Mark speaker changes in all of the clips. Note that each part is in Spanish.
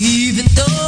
Speaker 1: even though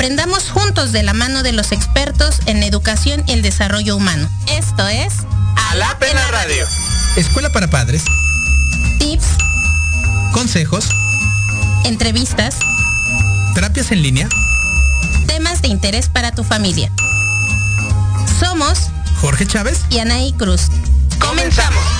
Speaker 2: Aprendamos juntos de la mano de los expertos en educación y el desarrollo humano. Esto es
Speaker 3: A la Pena Radio.
Speaker 4: Escuela para padres.
Speaker 2: Tips.
Speaker 4: Consejos.
Speaker 2: Entrevistas.
Speaker 4: Terapias en línea.
Speaker 2: Temas de interés para tu familia. Somos
Speaker 4: Jorge Chávez
Speaker 2: y Anaí Cruz.
Speaker 3: Comenzamos.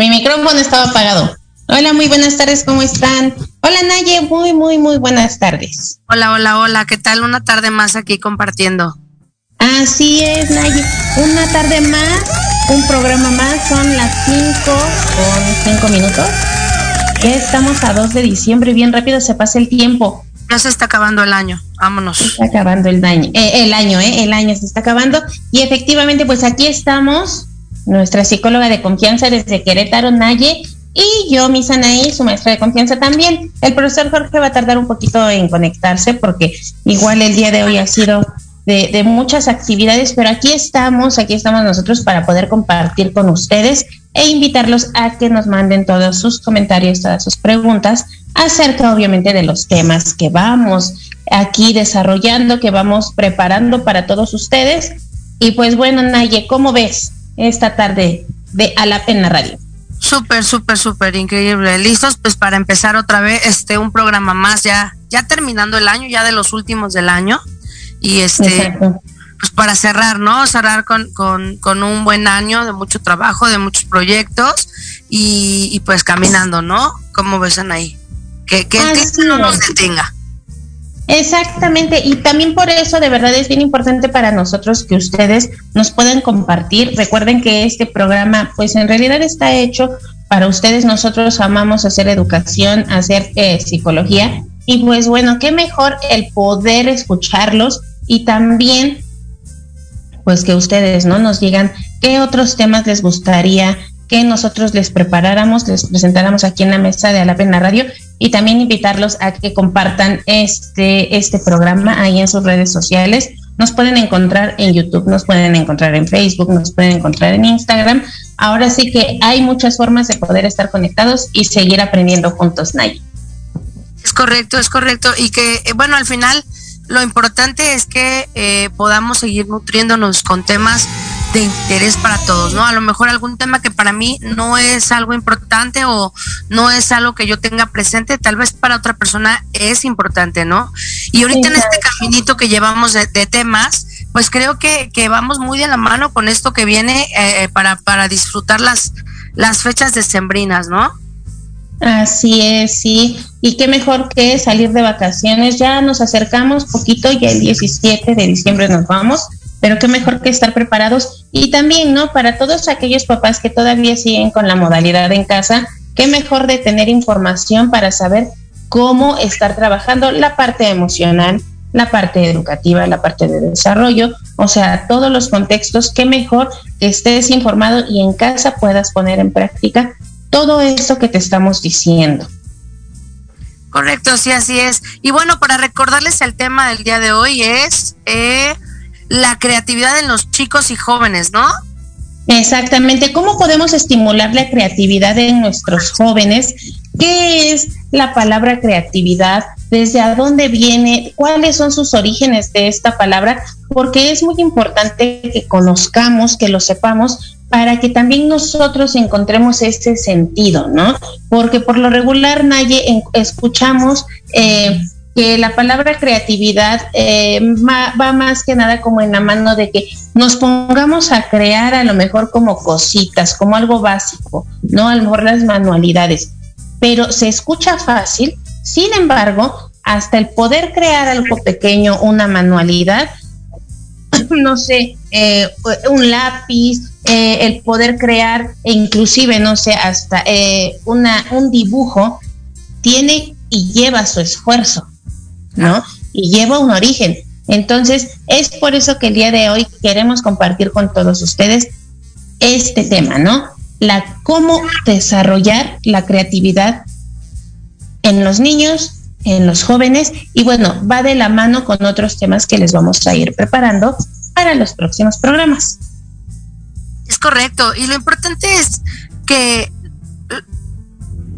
Speaker 2: Mi micrófono estaba apagado.
Speaker 5: Hola, muy buenas tardes, ¿cómo están? Hola Naye, muy, muy, muy buenas tardes.
Speaker 6: Hola, hola, hola, ¿qué tal? Una tarde más aquí compartiendo.
Speaker 5: Así es, Naye, una tarde más, un programa más, son las 5 con 5 minutos. Ya estamos a 2 de diciembre, bien rápido se pasa el tiempo.
Speaker 6: Ya se está acabando el año, vámonos. Se
Speaker 5: está acabando el año, eh, el año, eh, el año se está acabando. Y efectivamente, pues aquí estamos, nuestra psicóloga de confianza desde Querétaro, Naye, y yo, Miss Anaí, su maestra de confianza también. El profesor Jorge va a tardar un poquito en conectarse porque igual el día de hoy ha sido de, de, muchas actividades, pero aquí estamos, aquí estamos nosotros para poder compartir con ustedes e invitarlos a que nos manden todos sus comentarios, todas sus preguntas acerca obviamente de los temas que vamos aquí desarrollando, que vamos preparando para todos ustedes. Y pues bueno, Naye, ¿cómo ves esta tarde de A la Pena Radio?
Speaker 6: Súper, súper, súper increíble. Listos pues para empezar otra vez este un programa más ya ya terminando el año, ya de los últimos del año y este pues para cerrar, ¿no? Cerrar con, con, con, un buen año de mucho trabajo, de muchos proyectos y, y pues caminando, ¿no? ¿Cómo ves ahí? Que, que, que no nos detenga.
Speaker 5: Exactamente, y también por eso de verdad es bien importante para nosotros que ustedes nos puedan compartir. Recuerden que este programa pues en realidad está hecho para ustedes. Nosotros amamos hacer educación, hacer eh, psicología y pues bueno, qué mejor el poder escucharlos y también pues que ustedes no nos digan qué otros temas les gustaría que nosotros les preparáramos, les presentáramos aquí en la mesa de A la Pena Radio y también invitarlos a que compartan este, este programa ahí en sus redes sociales. Nos pueden encontrar en YouTube, nos pueden encontrar en Facebook, nos pueden encontrar en Instagram. Ahora sí que hay muchas formas de poder estar conectados y seguir aprendiendo juntos, Nay.
Speaker 6: Es correcto, es correcto. Y que, eh, bueno, al final lo importante es que eh, podamos seguir nutriéndonos con temas de interés para todos, ¿no? A lo mejor algún tema que para mí no es algo importante o no es algo que yo tenga presente, tal vez para otra persona es importante, ¿no? Y ahorita en este caminito que llevamos de, temas, pues creo que, que, vamos muy de la mano con esto que viene eh, para, para disfrutar las, las fechas decembrinas, ¿no?
Speaker 5: Así es, sí. Y qué mejor que salir de vacaciones. Ya nos acercamos poquito, ya el 17 de diciembre nos vamos pero qué mejor que estar preparados y también, ¿no? Para todos aquellos papás que todavía siguen con la modalidad en casa, qué mejor de tener información para saber cómo estar trabajando la parte emocional, la parte educativa, la parte de desarrollo, o sea, todos los contextos, qué mejor que estés informado y en casa puedas poner en práctica todo eso que te estamos diciendo.
Speaker 6: Correcto, sí, así es. Y bueno, para recordarles el tema del día de hoy es eh, la creatividad en los chicos y jóvenes, ¿no?
Speaker 5: Exactamente. ¿Cómo podemos estimular la creatividad en nuestros jóvenes? ¿Qué es la palabra creatividad? ¿Desde a dónde viene? ¿Cuáles son sus orígenes de esta palabra? Porque es muy importante que conozcamos, que lo sepamos, para que también nosotros encontremos ese sentido, ¿no? Porque por lo regular, nadie escuchamos eh, que la palabra creatividad eh, va más que nada como en la mano de que nos pongamos a crear a lo mejor como cositas, como algo básico, ¿no? A lo mejor las manualidades, pero se escucha fácil, sin embargo, hasta el poder crear algo pequeño, una manualidad, no sé, eh, un lápiz, eh, el poder crear, e inclusive, no sé, hasta una, un dibujo, tiene y lleva su esfuerzo. ¿No? Y lleva un origen. Entonces, es por eso que el día de hoy queremos compartir con todos ustedes este tema, ¿no? La cómo desarrollar la creatividad en los niños, en los jóvenes y bueno, va de la mano con otros temas que les vamos a ir preparando para los próximos programas.
Speaker 6: Es correcto, y lo importante es que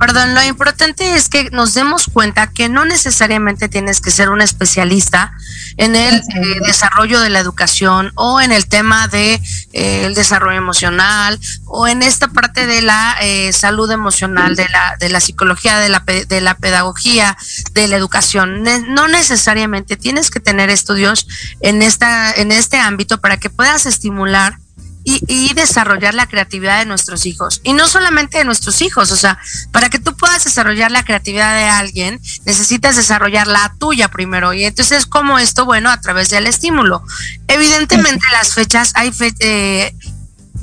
Speaker 6: Perdón, lo importante es que nos demos cuenta que no necesariamente tienes que ser un especialista en el eh, desarrollo de la educación o en el tema de eh, el desarrollo emocional o en esta parte de la eh, salud emocional, de la, de la psicología, de la, de la pedagogía, de la educación. no necesariamente tienes que tener estudios en, esta, en este ámbito para que puedas estimular y, desarrollar la creatividad de nuestros hijos. Y no solamente de nuestros hijos, o sea, para que tú puedas desarrollar la creatividad de alguien, necesitas desarrollar la tuya primero. Y entonces, como esto? Bueno, a través del estímulo. Evidentemente, las fechas, hay eh,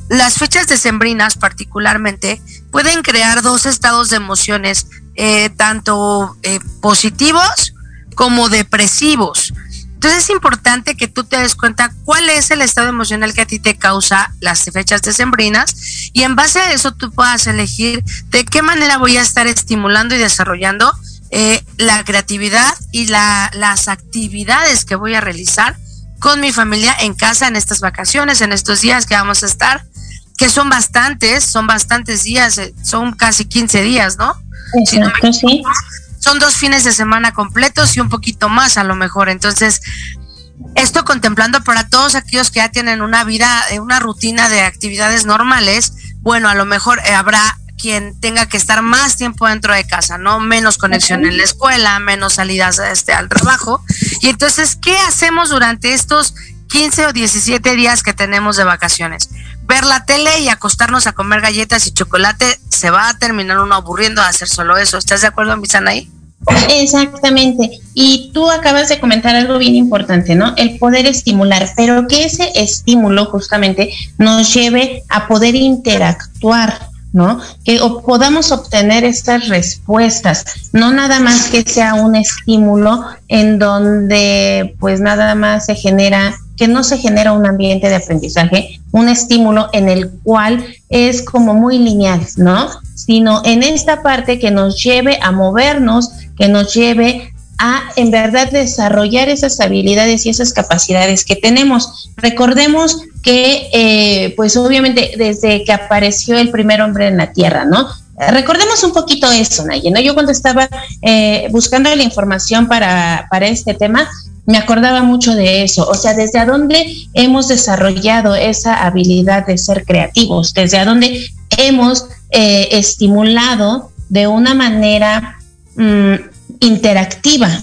Speaker 6: las fechas decembrinas particularmente, pueden crear dos estados de emociones, eh, tanto eh, positivos como depresivos. Entonces es importante que tú te des cuenta cuál es el estado emocional que a ti te causa las fechas decembrinas y en base a eso tú puedas elegir de qué manera voy a estar estimulando y desarrollando eh, la creatividad y la, las actividades que voy a realizar con mi familia en casa en estas vacaciones, en estos días que vamos a estar, que son bastantes, son bastantes días, eh, son casi 15 días, ¿no?
Speaker 5: Exacto, sí
Speaker 6: son dos fines de semana completos y un poquito más a lo mejor. Entonces, esto contemplando para todos aquellos que ya tienen una vida, eh, una rutina de actividades normales, bueno, a lo mejor eh, habrá quien tenga que estar más tiempo dentro de casa, ¿no? Menos conexión en la escuela, menos salidas este, al trabajo. Y entonces, ¿qué hacemos durante estos 15 o 17 días que tenemos de vacaciones? Ver la tele y acostarnos a comer galletas y chocolate, se va a terminar uno aburriendo de hacer solo eso. ¿Estás de acuerdo, Misanaí?
Speaker 5: Exactamente. Y tú acabas de comentar algo bien importante, ¿no? El poder estimular, pero que ese estímulo justamente nos lleve a poder interactuar, ¿no? Que podamos obtener estas respuestas, no nada más que sea un estímulo en donde pues nada más se genera, que no se genera un ambiente de aprendizaje, un estímulo en el cual es como muy lineal, ¿no? Sino en esta parte que nos lleve a movernos, que nos lleve a en verdad desarrollar esas habilidades y esas capacidades que tenemos. Recordemos que, eh, pues obviamente desde que apareció el primer hombre en la Tierra, ¿no? Recordemos un poquito eso, Naye, ¿no? Yo cuando estaba eh, buscando la información para, para este tema, me acordaba mucho de eso, o sea, desde dónde hemos desarrollado esa habilidad de ser creativos, desde dónde hemos eh, estimulado de una manera mm, interactiva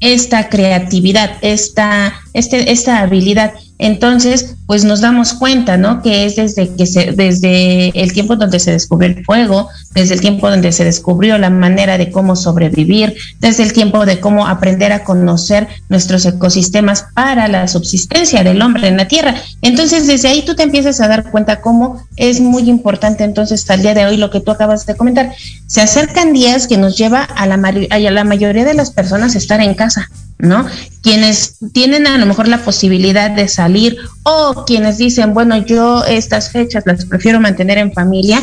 Speaker 5: esta creatividad, esta, este, esta habilidad. Entonces, pues nos damos cuenta, ¿no? Que es desde que se, desde el tiempo donde se descubrió el fuego, desde el tiempo donde se descubrió la manera de cómo sobrevivir, desde el tiempo de cómo aprender a conocer nuestros ecosistemas para la subsistencia del hombre en la tierra. Entonces, desde ahí tú te empiezas a dar cuenta cómo es muy importante entonces hasta el día de hoy lo que tú acabas de comentar. Se acercan días que nos lleva a la, a la mayoría de las personas a estar en casa ¿no? Quienes tienen a lo mejor la posibilidad de salir o quienes dicen, bueno, yo estas fechas las prefiero mantener en familia,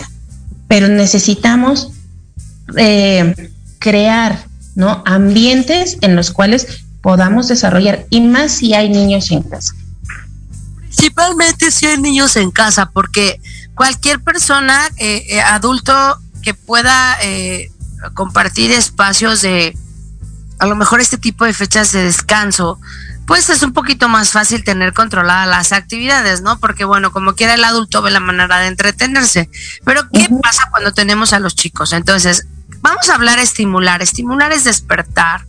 Speaker 5: pero necesitamos eh, crear, ¿no? Ambientes en los cuales podamos desarrollar y más si hay niños en casa.
Speaker 6: Principalmente si hay niños en casa, porque cualquier persona, eh, eh, adulto que pueda compartir espacios de, a lo mejor este tipo de fechas de descanso, pues es un poquito más fácil tener controladas las actividades, ¿no? Porque bueno, como quiera el adulto ve la manera de entretenerse. Pero ¿qué pasa cuando tenemos a los chicos? Entonces, vamos a hablar estimular. Estimular es despertar.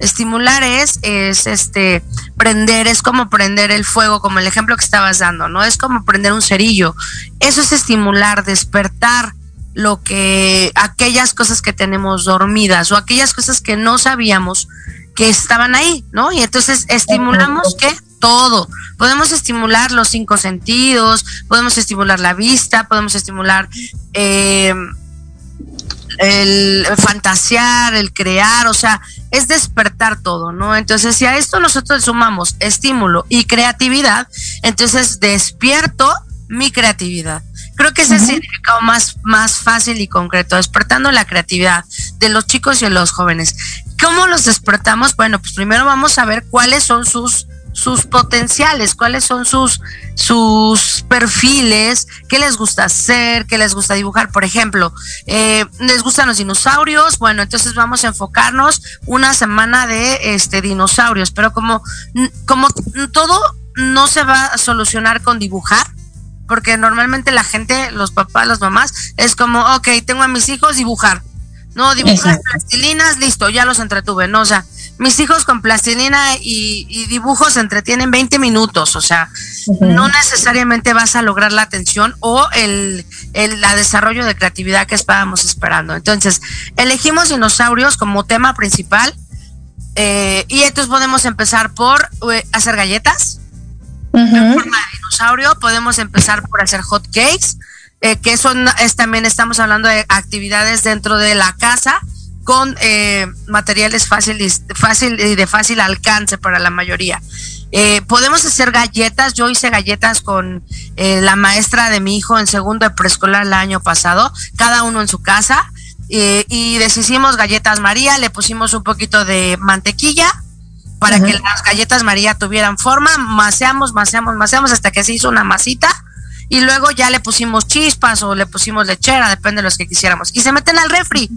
Speaker 6: Estimular es, es este, prender, es como prender el fuego, como el ejemplo que estabas dando, ¿no? Es como prender un cerillo. Eso es estimular, despertar lo que aquellas cosas que tenemos dormidas o aquellas cosas que no sabíamos que estaban ahí, ¿no? Y entonces estimulamos que todo. Podemos estimular los cinco sentidos, podemos estimular la vista, podemos estimular eh, el fantasear, el crear, o sea, es despertar todo, ¿no? Entonces, si a esto nosotros sumamos estímulo y creatividad, entonces despierto mi creatividad. Creo que ese es el significado más, más fácil y concreto, despertando la creatividad de los chicos y de los jóvenes. ¿Cómo los despertamos? Bueno, pues primero vamos a ver cuáles son sus sus potenciales, cuáles son sus, sus perfiles, qué les gusta hacer, qué les gusta dibujar. Por ejemplo, eh, les gustan los dinosaurios, bueno, entonces vamos a enfocarnos una semana de este dinosaurios, pero como, como todo no se va a solucionar con dibujar, porque normalmente la gente, los papás, las mamás, es como, ok, tengo a mis hijos dibujar. No, dibujar plastilinas, listo, ya los entretuve, ¿no? O sea, mis hijos con plastilina y, dibujos se entretienen 20 minutos, o sea, no necesariamente vas a lograr la atención o el, el la desarrollo de creatividad que estábamos esperando. Entonces, elegimos dinosaurios como tema principal eh, y entonces podemos empezar por eh, hacer galletas en forma de dinosaurio, podemos empezar por hacer hot cakes, eh, que son, es, también estamos hablando de actividades dentro de la casa con eh, materiales fáciles fácil y de fácil alcance para la mayoría. Eh, podemos hacer galletas. Yo hice galletas con eh, la maestra de mi hijo en segundo de preescolar el año pasado, cada uno en su casa. y deshicimos galletas María, le pusimos un poquito de mantequilla para que las galletas María tuvieran forma. Maseamos, maseamos, maseamos hasta que se hizo una masita. Y luego ya le pusimos chispas o le pusimos lechera, depende de los que quisiéramos. Y se meten al refri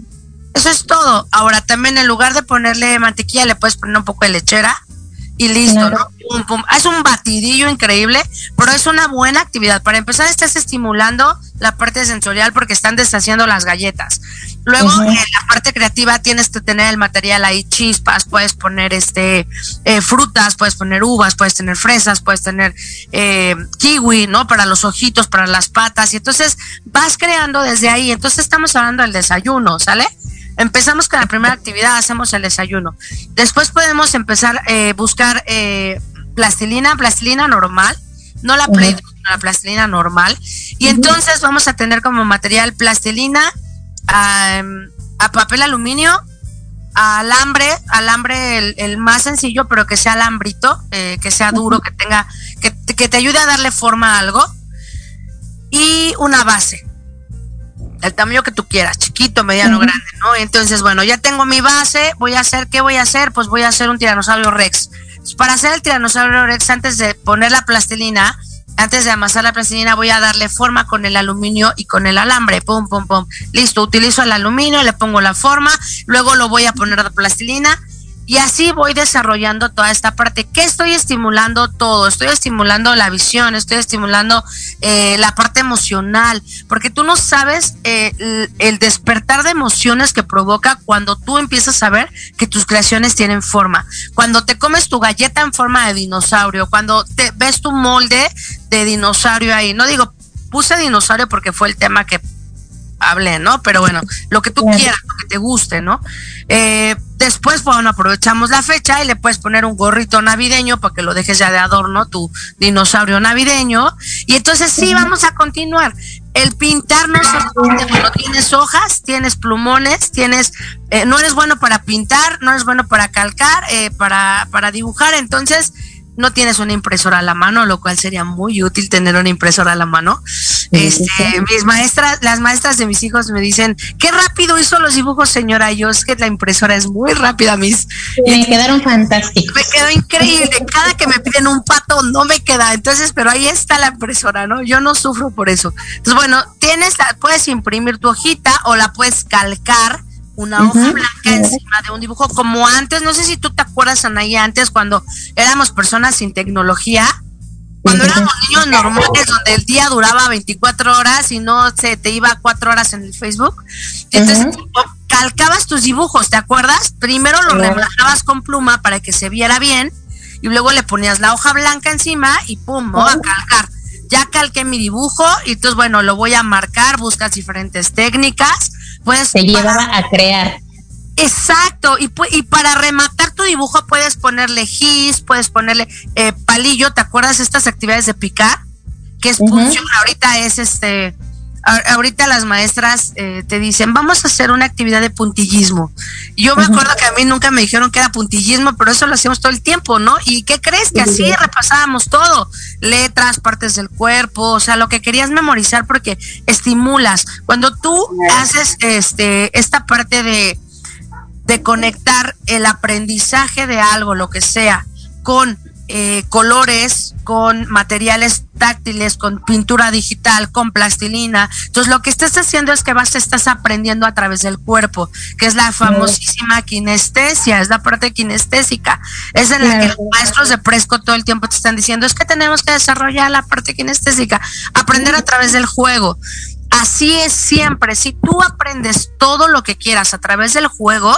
Speaker 6: eso es todo. Ahora también en lugar de ponerle mantequilla le puedes poner un poco de lechera y listo, ¿no? Es un batidillo increíble, pero es una buena actividad. Para empezar, estás estimulando la parte sensorial porque están deshaciendo las galletas. Luego, en la parte creativa tienes que tener el material ahí, chispas, puedes poner este eh, frutas, puedes poner uvas, puedes tener fresas, puedes tener eh, kiwi, ¿no? Para los ojitos, para las patas. Y entonces vas creando desde ahí. Entonces estamos hablando del desayuno, ¿sale? Empezamos con la primera actividad, hacemos el desayuno. Después podemos empezar a eh, buscar eh, plastilina, plastilina normal, no la play, la plastilina normal. Y entonces vamos a tener como material plastilina, a, papel aluminio, alambre, alambre el, más sencillo, pero que sea alambrito, eh, que sea duro, que tenga, que, que te ayude a darle forma a algo. Y una base el tamaño que tú quieras, chiquito, mediano, grande, ¿no? Entonces, bueno, ya tengo mi base, voy a hacer, ¿qué voy a hacer? Pues voy a hacer un tiranosaurio rex. Para hacer el tiranosaurio rex, antes de poner la plastilina, antes de amasar la plastilina, voy a darle forma con el aluminio y con el alambre, pum, pum, pum. Listo, utilizo el aluminio, le pongo la forma, luego lo voy a poner de plastilina y así voy desarrollando toda esta parte. ¿Qué estoy estimulando todo? Estoy estimulando la visión, estoy estimulando eh, la parte emocional, porque tú no sabes eh, el, despertar de emociones que provoca cuando tú empiezas a ver que tus creaciones tienen forma. Cuando te comes tu galleta en forma de dinosaurio, cuando te ves tu molde de dinosaurio ahí. No digo, puse dinosaurio porque fue el tema que hablé, ¿no? Pero bueno, lo que tú quieras, lo que te guste, ¿no? Eh, después, bueno, aprovechamos la fecha y le puedes poner un gorrito navideño para que lo dejes ya de adorno, tu dinosaurio navideño. Y entonces sí, vamos a continuar. El pintar no es bueno, tienes hojas, tienes plumones, tienes, eh, no eres bueno para pintar, no eres bueno para calcar, eh, para, para dibujar, entonces no tienes una impresora a la mano, lo cual sería muy útil tener una impresora a la mano. Este, mis maestras, las maestras de mis hijos me dicen, qué rápido hizo los dibujos, señora. Yo es que la impresora es muy rápida, mis.
Speaker 5: Me quedaron fantásticos.
Speaker 6: Me quedó increíble. Cada que me piden un pato no me queda. Entonces, pero ahí está la impresora, ¿no? Yo no sufro por eso. Entonces, bueno, tienes la, puedes imprimir tu hojita o la puedes calcar una hoja blanca encima de un dibujo, como antes, no sé si tú te acuerdas, Anaya, antes cuando éramos personas sin tecnología, cuando éramos niños normales, donde el día duraba 24 horas y no se te iba 4 horas en el Facebook, entonces calcabas tus dibujos, ¿te acuerdas? Primero lo rebajabas con pluma para que se viera bien y luego le ponías la hoja blanca encima y pum, a calcar. Ya calqué mi dibujo y entonces, bueno, lo voy a marcar, buscas diferentes técnicas
Speaker 5: Puedes se llevaba a crear.
Speaker 6: Exacto, y, y para rematar tu dibujo puedes ponerle gis, puedes ponerle eh, palillo, ¿te acuerdas de estas actividades de picar? Que es función, ahorita es este, ahorita las maestras eh, te dicen, vamos a hacer una actividad de puntillismo. Yo me acuerdo que a mí nunca me dijeron que era puntillismo, pero eso lo hacíamos todo el tiempo, ¿no? ¿Y qué crees? Que así repasábamos todo, letras, partes del cuerpo, o sea, lo que querías memorizar porque estimulas. Cuando tú haces este esta parte de, de conectar el aprendizaje de algo, lo que sea, con eh, colores, con materiales táctiles, con pintura digital, con plastilina. Entonces lo que estás haciendo es que vas, estás aprendiendo a través del cuerpo, que es la famosísima kinestesia, es la parte kinestésica. Es en la que los maestros de Presco todo el tiempo te están diciendo, es que tenemos que desarrollar la parte kinestésica, aprender a través del juego. Así es siempre, si tú aprendes todo lo que quieras a través del juego,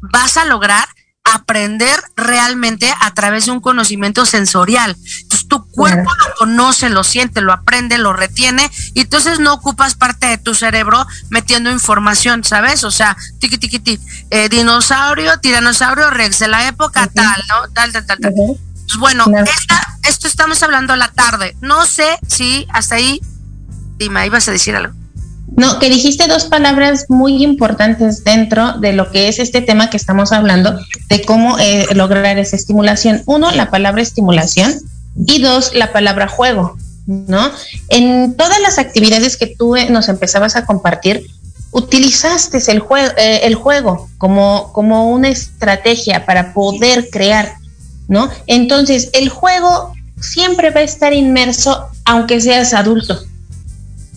Speaker 6: vas a lograr aprender realmente a través de un conocimiento sensorial. Entonces tu cuerpo lo conoce, lo siente, lo aprende, lo retiene y entonces no ocupas parte de tu cerebro metiendo información, ¿sabes? O sea, tiqui tiqui tiqui, eh, dinosaurio, tiranosaurio rex de la época tal, ¿no? Tal, tal, tal, tal. Pues bueno, esto estamos hablando a la tarde. No sé si hasta ahí, dime, ibas a decir algo.
Speaker 5: No, que dijiste dos palabras muy importantes dentro de lo que es este tema que estamos hablando, de cómo eh, lograr esa estimulación. Uno, la palabra estimulación y dos, la palabra juego, ¿no? En todas las actividades que tú eh, nos empezabas a compartir, utilizaste el, juego, eh, el juego como, como una estrategia para poder crear, ¿no? Entonces, el juego siempre va a estar inmerso aunque seas adulto,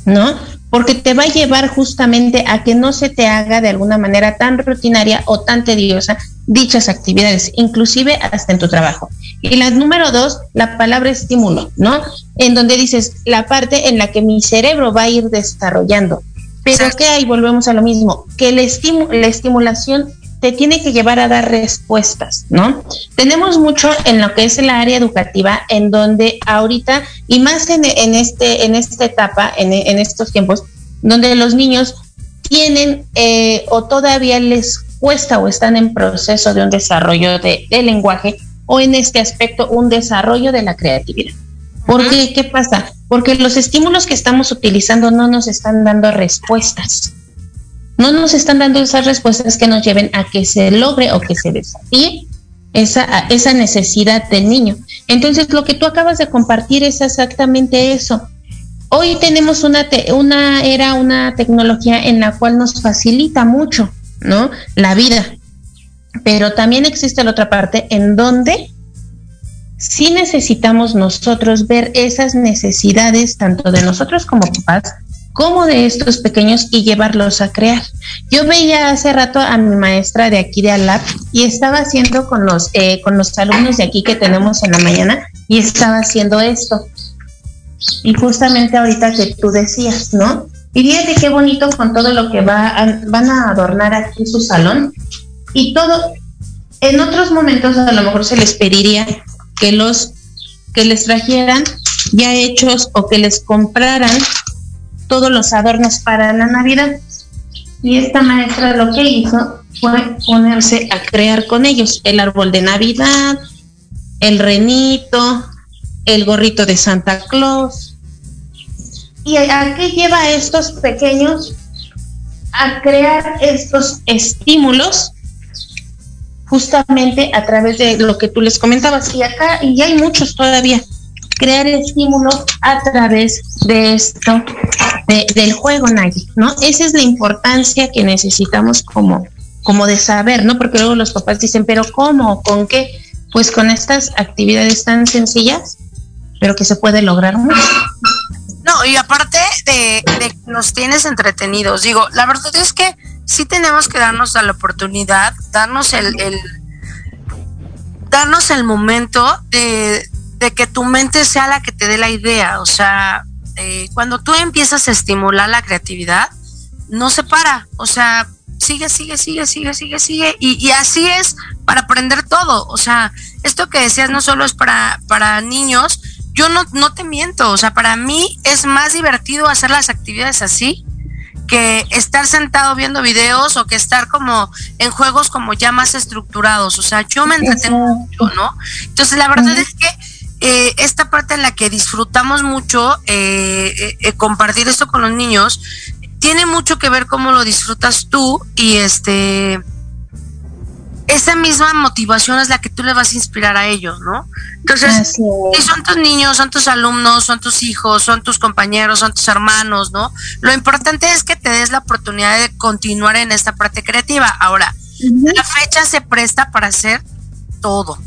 Speaker 5: ¿no? Porque te va a llevar justamente a que no se te haga de alguna manera tan rutinaria o tan tediosa dichas actividades, inclusive hasta en tu trabajo. Y la número dos, la palabra estímulo, ¿no? En donde dices la parte en la que mi cerebro va a ir desarrollando. Pero ¿qué hay? Volvemos a lo mismo, que la estimulación te tiene que llevar a dar respuestas, ¿no? Tenemos mucho en lo que es el área educativa, en donde ahorita, y más en, este, en esta etapa, en, estos tiempos, donde los niños tienen eh, o todavía les cuesta o están en proceso de un desarrollo de, lenguaje o en este aspecto un desarrollo de la creatividad. ¿Por qué? ¿Qué pasa? Porque los estímulos que estamos utilizando no nos están dando respuestas no nos están dando esas respuestas que nos lleven a que se logre o que se desafíe esa, esa necesidad del niño. Entonces, lo que tú acabas de compartir es exactamente eso. Hoy tenemos una, una era, una tecnología en la cual nos facilita mucho, ¿no? La vida. Pero también existe la otra parte en donde sí necesitamos nosotros ver esas necesidades, tanto de nosotros como papás, como de estos pequeños y llevarlos a crear. Yo veía hace rato a mi maestra de aquí de Alap y estaba haciendo con los, eh, con los alumnos de aquí que tenemos en la mañana y estaba haciendo esto. Y justamente ahorita que tú decías, ¿no? Y fíjate qué bonito con todo lo que va van a adornar aquí su salón y todo. En otros momentos a lo mejor se les pediría que los que les trajeran ya hechos o que les compraran todos los adornos para la Navidad. Y esta maestra lo que hizo fue ponerse a crear con ellos el árbol de Navidad, el renito, el gorrito de Santa Claus. ¿Y a qué lleva a estos pequeños a crear estos estímulos? Justamente a través de lo que tú les comentabas. Y acá, y hay muchos todavía, crear estímulos a través de esto, del juego, Nagy, ¿no? Esa es la importancia que necesitamos como, como de saber, ¿no? Porque luego los papás dicen, pero ¿cómo? ¿Con qué? Pues con estas actividades tan sencillas, pero que se puede lograr mucho.
Speaker 6: No, y aparte de, de nos tienes entretenidos, digo, la verdad es que sí tenemos que darnos la oportunidad, darnos el, el darnos el momento de, de que tu mente sea la que te dé la idea. O sea, eh, cuando tú empiezas a estimular la creatividad, no se para. O sea, sigue, sigue, sigue, sigue, sigue, sigue. Y, así es para aprender todo. O sea, esto que decías no solo es para, para niños. Yo no, no te miento. O sea, para mí es más divertido hacer las actividades así que estar sentado viendo videos o que estar como en juegos como ya más estructurados. O sea, yo me entretengo mucho, ¿no? Entonces, la verdad es que eh, esta parte en la que disfrutamos mucho eh, eh, compartir esto con los niños tiene mucho que ver cómo lo disfrutas tú y este esa misma motivación es la que tú le vas a inspirar a ellos, ¿no? Entonces, si son tus niños, son tus alumnos, son tus hijos, son tus compañeros, son tus hermanos, ¿no? Lo importante es que te des la oportunidad de continuar en esta parte creativa. Ahora, la fecha se presta para hacer todo.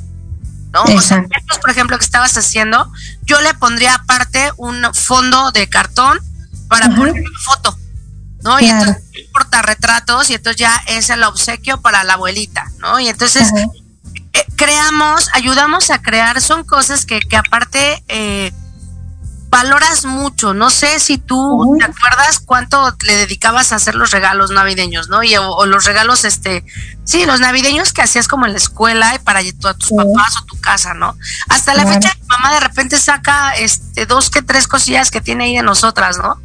Speaker 6: ¿No? O sea, estos, por ejemplo, que estabas haciendo, yo le pondría aparte un fondo de cartón para poner una foto, ¿no? Y entonces retratos y entonces ya es el obsequio para la abuelita, ¿no? Y entonces eh, creamos, ayudamos a crear, son cosas que, que aparte eh, valoras mucho. No sé si tú te acuerdas cuánto le dedicabas a hacer los regalos navideños, ¿no? Y, o, los regalos, este, sí, los navideños que hacías como en la escuela y para a tus papás o tu casa, ¿no? Hasta la fecha mi mamá de repente saca, este, dos que tres cosillas que tiene ahí de nosotras, ¿no?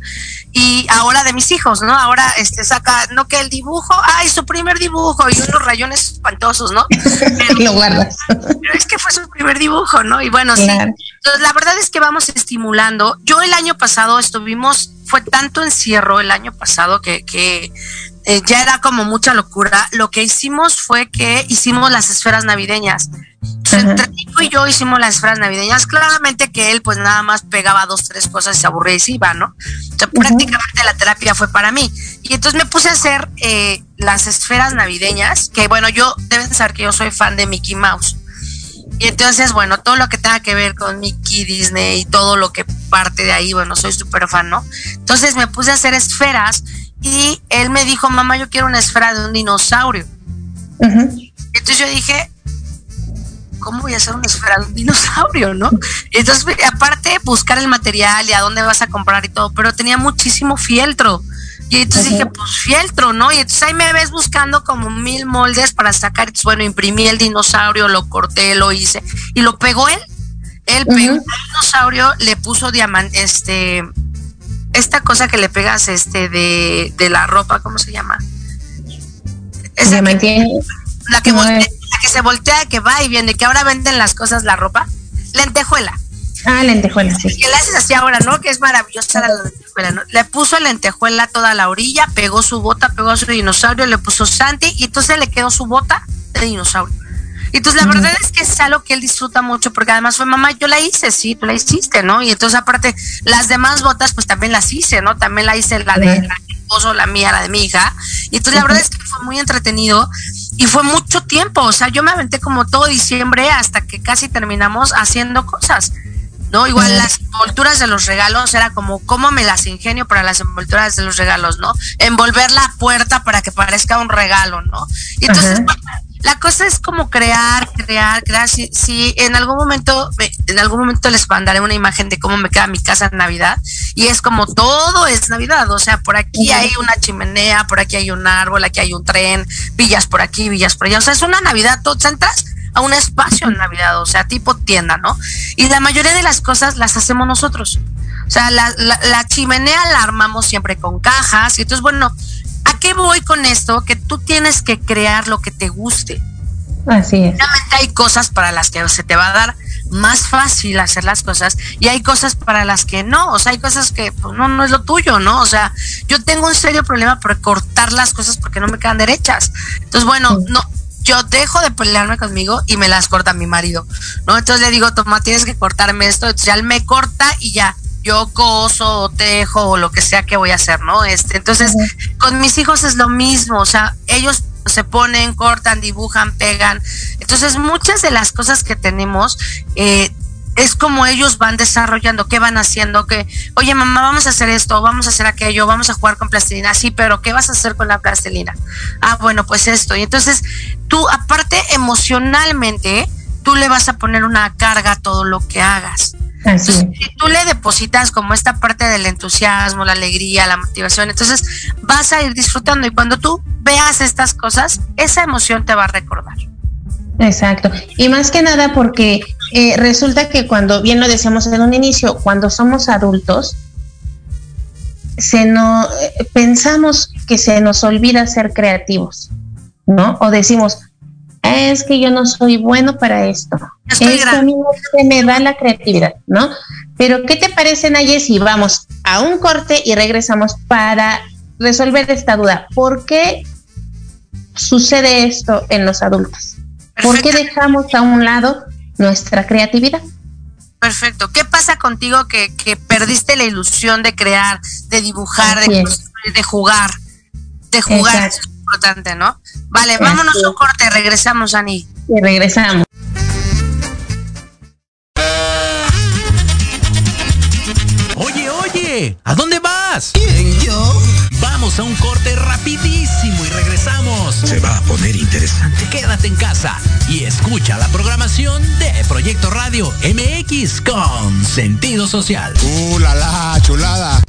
Speaker 6: Y ahora de mis hijos, ¿no? Ahora este saca, no que el dibujo, ay, su primer dibujo y unos rayones espantosos, ¿no?
Speaker 5: Lo guardas.
Speaker 6: Pero es que fue su primer dibujo, ¿no? Y bueno, sí. Entonces, la verdad es que vamos estimulando. Yo el año pasado estuvimos, fue tanto encierro el año pasado que, que eh, ya era como mucha locura. Lo que hicimos fue que hicimos las esferas navideñas. Entre Nico y yo hicimos las esferas navideñas. Claramente que él pues nada más pegaba dos, tres cosas y se aburría y se iba, ¿no? O sea, prácticamente la terapia fue para mí. Y entonces me puse a hacer eh, las esferas navideñas, que bueno, yo deben saber que yo soy fan de Mickey Mouse. Y entonces, bueno, todo lo que tenga que ver con Mickey, Disney y todo lo que parte de ahí, bueno, soy súper fan, ¿no? Entonces me puse a hacer esferas y él me dijo, mamá, yo quiero una esfera de un dinosaurio. Entonces yo dije, ¿cómo voy a hacer una esfera de un dinosaurio, no? Entonces, aparte, buscar el material y a dónde vas a comprar y todo, pero tenía muchísimo fieltro. Y entonces dije, pues fieltro, ¿no? Y entonces ahí me ves buscando como mil moldes para sacar. Bueno, imprimí el dinosaurio, lo corté, lo hice. Y lo pegó él. Él pegó el dinosaurio, le puso diamante, este, esta cosa que le pegas este de, de la ropa, ¿cómo se llama?
Speaker 5: Esa
Speaker 6: la que, la que se voltea, que va y viene, que ahora venden las cosas, la ropa, lentejuela.
Speaker 5: Ah, lentejuela, sí.
Speaker 6: Que la haces así ahora, ¿no? Que es maravillosa la lentejuela, ¿no? Le puso lentejuela toda la orilla, pegó su bota, pegó su dinosaurio, le puso Santi y entonces le quedó su bota de dinosaurio. Y entonces la verdad es que es algo que él disfruta mucho porque además fue mamá, yo la hice, sí, tú la hiciste, ¿no? Y entonces aparte las demás botas pues también las hice, ¿no? También la hice la de la mi esposo, la mía, la de mi hija. Y entonces la verdad es que fue muy entretenido y fue mucho tiempo, o sea, yo me aventé como todo diciembre hasta que casi terminamos haciendo cosas. ¿no? Igual las envolturas de los regalos era como cómo me las ingenio para las envolturas de los regalos, ¿no? Envolver la puerta para que parezca un regalo, ¿no? Y entonces, la cosa es como crear, crear, crear. Si, si, en algún momento, en algún momento les mandaré una imagen de cómo me queda mi casa en Navidad. Y es como todo es Navidad. O sea, por aquí hay una chimenea, por aquí hay un árbol, aquí hay un tren, villas por aquí, villas por allá. O sea, es una Navidad, todo entras a un espacio en Navidad, o sea, tipo tienda, ¿no? Y la mayoría de las cosas las hacemos nosotros. O sea, la, la, la chimenea la armamos siempre con cajas. Y entonces, bueno, ¿A qué voy con esto? Que tú tienes que crear lo que te guste.
Speaker 5: Así es.
Speaker 6: Hay cosas para las que se te va a dar más fácil hacer las cosas y hay cosas para las que no, o sea, hay cosas que pues, no, no es lo tuyo, ¿no? O sea, yo tengo un serio problema por cortar las cosas porque no me quedan derechas. Entonces, bueno, no, yo dejo de pelearme conmigo y me las corta mi marido, ¿no? Entonces le digo, toma, tienes que cortarme esto, entonces ya él me corta y ya, yo coso o tejo o lo que sea que voy a hacer, ¿no? Este, entonces, con mis hijos es lo mismo, o sea, ellos se ponen, cortan, dibujan, pegan. Entonces, muchas de las cosas que tenemos, eh, es como ellos van desarrollando, qué van haciendo, que, oye mamá, vamos a hacer esto, vamos a hacer aquello, vamos a jugar con plastilina, sí, pero ¿qué vas a hacer con la plastilina? Ah, bueno, pues esto. Y entonces tú, aparte emocionalmente, tú le vas a poner una carga a todo lo que hagas. Si tú le depositas como esta parte del entusiasmo, la alegría, la motivación, entonces vas a ir disfrutando y cuando tú veas estas cosas, esa emoción te va a recordar.
Speaker 5: Exacto. Y más que nada porque eh, resulta que cuando, bien lo decíamos en un inicio, cuando somos adultos, se no, eh, pensamos que se nos olvida ser creativos, ¿no? O decimos, es que yo no soy bueno para esto. Es que a mí no se me da la creatividad, ¿no? Pero ¿qué te parece, Nayes, si vamos a un corte y regresamos para resolver esta duda? ¿Por qué sucede esto en los adultos? ¿Por qué dejamos a un lado nuestra creatividad?
Speaker 6: Perfecto. ¿Qué pasa contigo que, que perdiste la ilusión de crear, de dibujar, de, de, jugar? De jugar importante, ¿no? Vale, vámonos a un corte, regresamos, Ani.
Speaker 5: Y regresamos.
Speaker 1: Oye, oye. ¿A dónde vas?
Speaker 4: ¿Quién, yo?
Speaker 1: Vamos a un corte rapidísimo y regresamos.
Speaker 4: Se va a poner interesante.
Speaker 1: Quédate en casa y escucha la programación de Proyecto Radio MX con sentido social.
Speaker 7: ¡Uh, la, la chulada!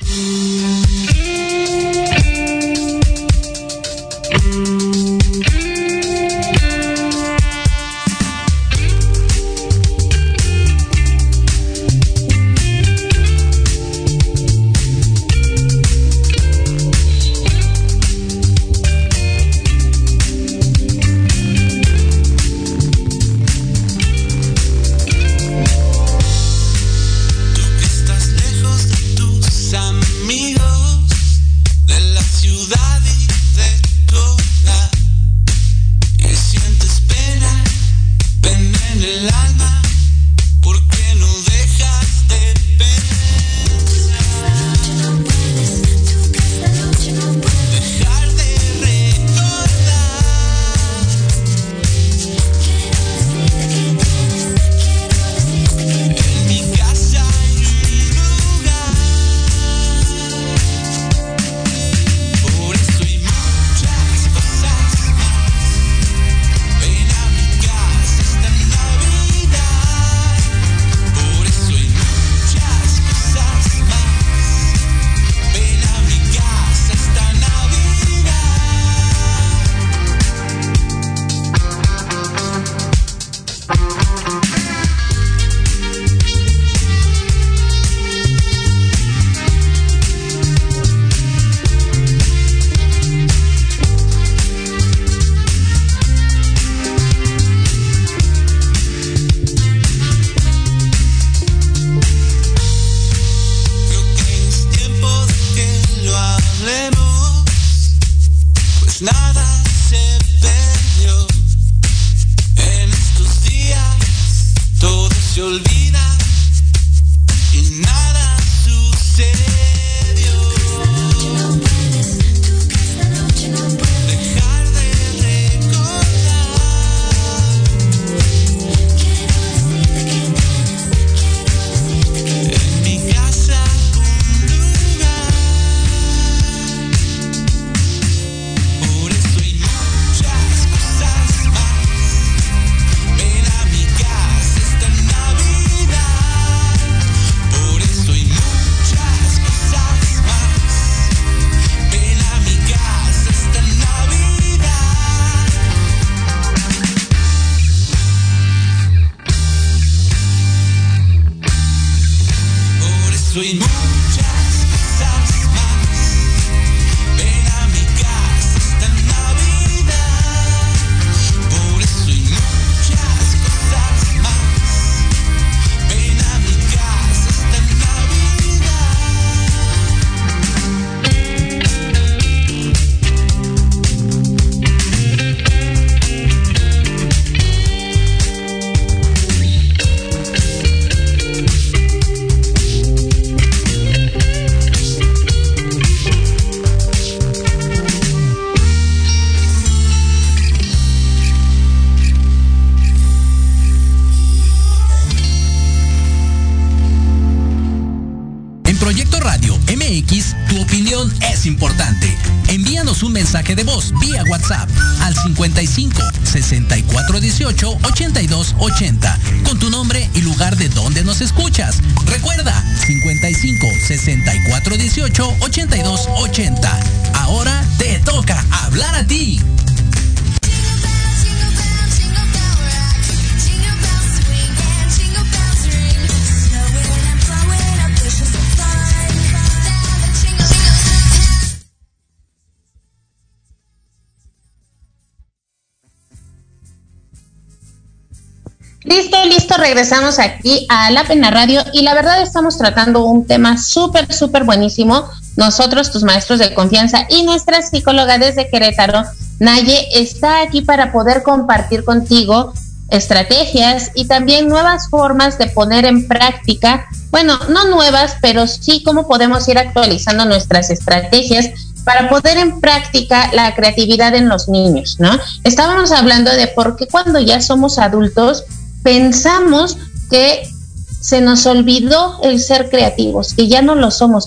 Speaker 5: Regresamos aquí a La Pena Radio y la verdad estamos tratando un tema súper, súper buenísimo. Nosotros, tus maestros de confianza y nuestra psicóloga desde Querétaro, Naye, está aquí para poder compartir contigo estrategias y también nuevas formas de poner en práctica, bueno, no nuevas, pero sí cómo podemos ir actualizando nuestras estrategias para poder en práctica la creatividad en los niños, ¿no? Estábamos hablando de por qué cuando ya somos adultos pensamos que se nos olvidó el ser creativos, que ya no lo somos.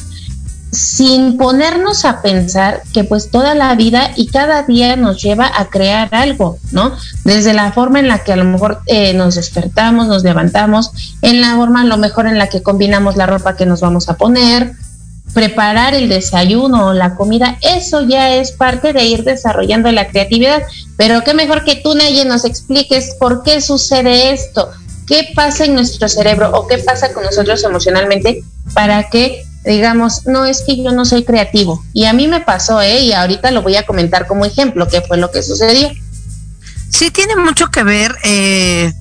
Speaker 5: sin ponernos a pensar que pues toda la vida y cada día nos lleva a crear algo, ¿no? Desde la forma en la que a lo mejor eh, nos despertamos, nos levantamos, en la forma a lo mejor en la que combinamos la ropa que nos vamos a poner, preparar el desayuno o la comida, eso ya es parte de ir desarrollando la creatividad. Pero qué mejor que tú, Naye, nos expliques por qué sucede esto, qué pasa en nuestro cerebro o qué pasa con nosotros emocionalmente para que digamos, no es que yo no soy creativo. Y a mí me pasó, ¿eh? Y ahorita lo voy a comentar como ejemplo, qué fue lo que sucedió.
Speaker 6: Sí, tiene mucho que ver, eh,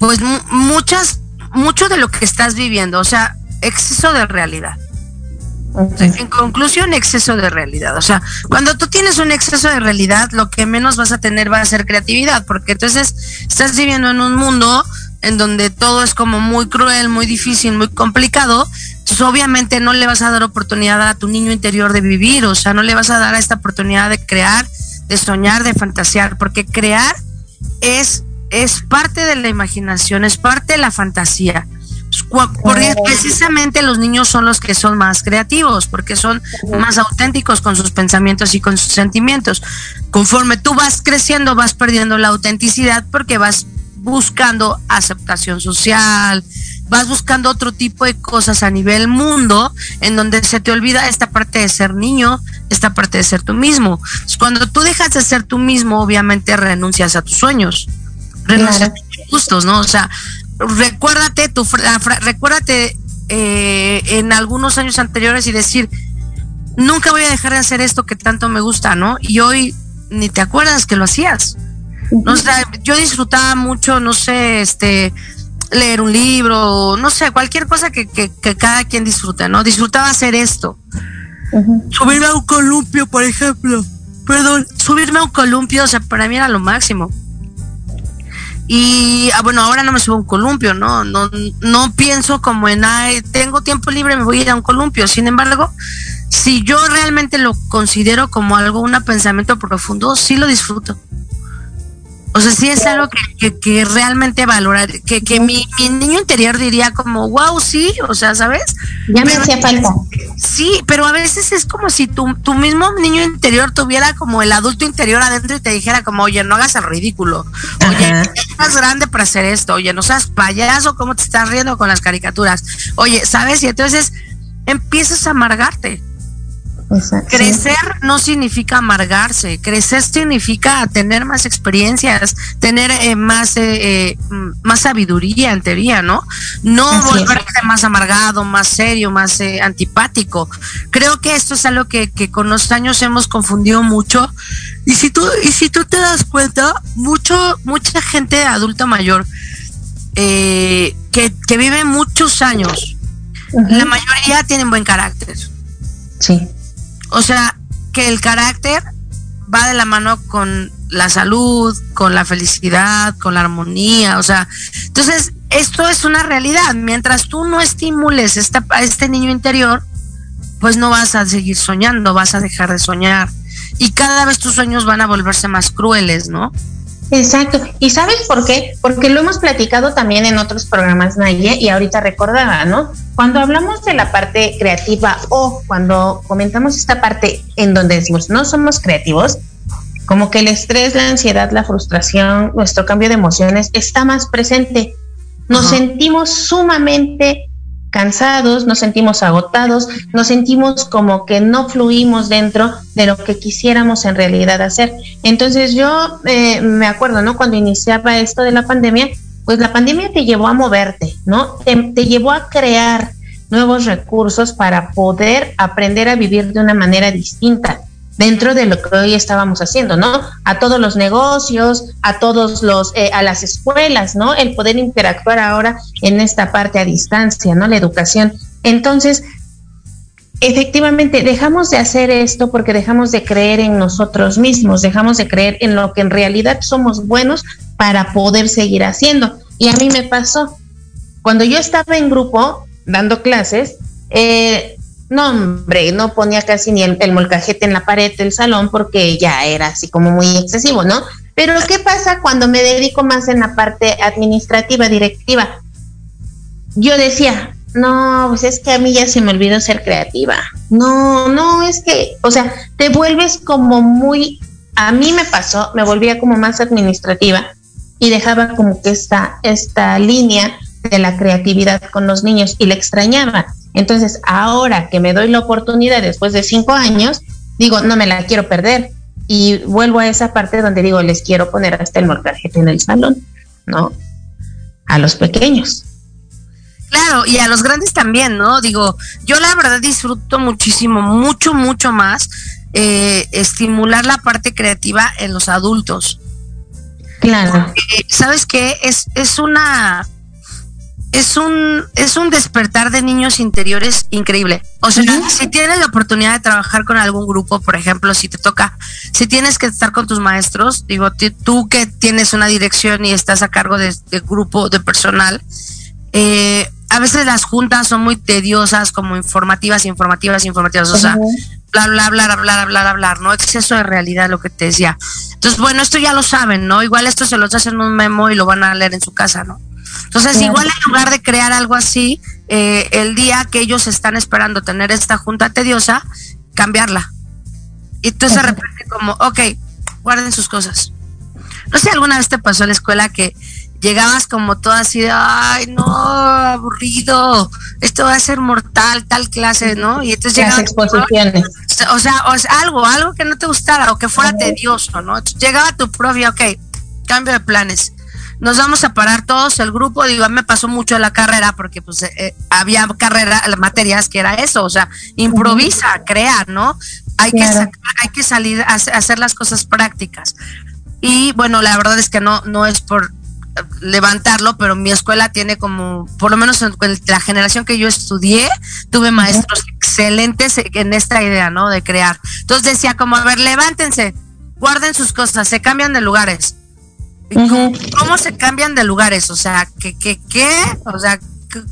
Speaker 6: pues muchas, mucho de lo que estás viviendo, o sea, exceso de realidad. En conclusión, exceso de realidad. O sea, cuando tú tienes un exceso de realidad, lo que menos vas a tener va a ser creatividad, porque entonces estás viviendo en un mundo en donde todo es como muy cruel, muy difícil, muy complicado, entonces obviamente no le vas a dar oportunidad a tu niño interior de vivir, o sea, no le vas a dar a esta oportunidad de crear, de soñar, de fantasear, porque crear es, es parte de la imaginación, es parte de la fantasía. Porque precisamente los niños son los que son más creativos, porque son más auténticos con sus pensamientos y con sus sentimientos. Conforme tú vas creciendo, vas perdiendo la autenticidad porque vas buscando aceptación social, vas buscando otro tipo de cosas a nivel mundo en donde se te olvida esta parte de ser niño, esta parte de ser tú mismo. cuando tú dejas de ser tú mismo, obviamente renuncias a tus sueños, renuncias a tus gustos, ¿no? O sea, recuérdate tu recuérdate eh, en algunos años anteriores y decir nunca voy a dejar de hacer esto que tanto me gusta, ¿no? Y hoy ni te acuerdas que lo hacías. No sé, yo disfrutaba mucho, no sé, este leer un libro, no sé, cualquier cosa que, que, cada quien disfruta, ¿no? Disfrutaba hacer esto. Subirme a un columpio, por ejemplo. Perdón, subirme a un columpio, o sea, para mí era lo máximo. Y ah, bueno, ahora no me subo a un columpio, ¿no? No, no pienso como en, ay, tengo tiempo libre, me voy a ir a un columpio. Sin embargo, si yo realmente lo considero como algo, un pensamiento profundo, sí lo disfruto. O sea, sí es algo que, que, realmente valorar, que, que mi, niño interior diría como, wow, sí, o sea, ¿sabes?
Speaker 5: Ya me hacía falta.
Speaker 6: Sí, pero a veces es como si tu, tu mismo niño interior tuviera como el adulto interior adentro y te dijera como, oye, no hagas el ridículo, oye, estás grande para hacer esto, oye, no seas payaso, ¿cómo te estás riendo con las caricaturas? Oye, ¿sabes? Y entonces empiezas a amargarte. Crecer no significa amargarse, crecer significa tener más experiencias, tener eh, más eh, eh, más sabiduría en teoría, ¿no? No volverte más amargado, más serio, más antipático. Creo que esto es algo que, que, con los años hemos confundido mucho. Y si tú, y si tú te das cuenta, mucho, mucha gente adulta mayor que, que vive muchos años, la mayoría tienen buen carácter.
Speaker 5: Sí.
Speaker 6: O sea, que el carácter va de la mano con la salud, con la felicidad, con la armonía, o sea, entonces esto es una realidad. Mientras tú no estimules esta, a este niño interior, pues no vas a seguir soñando, vas a dejar de soñar. Y cada vez tus sueños van a volverse más crueles, ¿no?
Speaker 5: Exacto. ¿Y sabes por qué? Porque lo hemos platicado también en otros programas, Naye, y ahorita recordaba, ¿no? Cuando hablamos de la parte creativa o cuando comentamos esta parte en donde decimos no somos creativos, como que el estrés, la ansiedad, la frustración, nuestro cambio de emociones está más presente. Nos sentimos sumamente cansados, nos sentimos agotados, nos sentimos como que no fluimos dentro de lo que quisiéramos en realidad hacer. Entonces yo eh, me acuerdo, ¿no? Cuando iniciaba esto de la pandemia, pues la pandemia te llevó a moverte, ¿no? te llevó a crear nuevos recursos para poder aprender a vivir de una manera distinta dentro de lo que hoy estábamos haciendo, ¿no? A todos los negocios, a todos los, eh, a las escuelas, ¿no? El poder interactuar ahora en esta parte a distancia, ¿no? La educación. Entonces, efectivamente, dejamos de hacer esto porque dejamos de creer en nosotros mismos, dejamos de creer en lo que en realidad somos buenos para poder seguir haciendo. Y a mí me pasó, cuando yo estaba en grupo dando clases, eh, no, hombre, no ponía casi ni el, molcajete en la pared del salón porque ya era así como muy excesivo, ¿no? Pero ¿qué pasa cuando me dedico más en la parte administrativa, directiva? Yo decía, no, pues es que a mí ya se me olvidó ser creativa. No, no, es que, o sea, te vuelves como muy, a mí me pasó, me volvía como más administrativa y dejaba como que esta, esta línea de la creatividad con los niños y la extrañaba. Entonces, ahora que me doy la oportunidad después de cinco años, digo, no me la quiero perder. Y vuelvo a esa parte donde digo, les quiero poner hasta el morcajete en el salón, ¿no? A los pequeños.
Speaker 6: Claro, y a los grandes también, ¿no? Digo, yo la verdad disfruto muchísimo, mucho, mucho más eh, estimular la parte creativa en los adultos.
Speaker 5: Claro.
Speaker 6: ¿Sabes qué? Es, es una es un, es un despertar de niños interiores increíble. O sea, si tienes la oportunidad de trabajar con algún grupo, por ejemplo, si te toca, si tienes que estar con tus maestros, digo, tú que tienes una dirección y estás a cargo de, grupo, de personal, eh, a veces las juntas son muy tediosas, como informativas, informativas, informativas, o sea, bla, bla, bla, bla, bla, bla, bla, ¿no? Exceso de realidad, lo que te decía. Entonces, bueno, esto ya lo saben, ¿no? Igual esto se los hacen un memo y lo van a leer en su casa, ¿no? Entonces, igual en lugar de crear algo así, eh, el día que ellos están esperando tener esta junta tediosa, cambiarla. Y entonces de repente como, ok, guarden sus cosas. No sé, alguna vez te pasó en la escuela que llegabas como todo así de, ay, no, aburrido, esto va a ser mortal, tal clase, ¿no? Y entonces
Speaker 5: Las exposiciones.
Speaker 6: O sea, o sea, algo, algo que no te gustara o que fuera tedioso, ¿no? llegaba tu propio, ok, cambio de planes nos vamos a parar todos el grupo, digo, a mí me pasó mucho la carrera porque pues eh, eh, había carrera, materias que era eso, o sea, improvisa, crea, ¿no? Hay que hay que salir a, hacer las cosas prácticas. Y bueno, la verdad es que no no es por levantarlo, pero mi escuela tiene como, por lo menos en la generación que yo estudié, tuve maestros excelentes en esta idea, ¿no? De crear. Entonces decía como, a ver, levántense, guarden sus cosas, se cambian de lugares ¿Cómo, se cambian de lugares? O sea, ¿qué, qué, qué? O sea,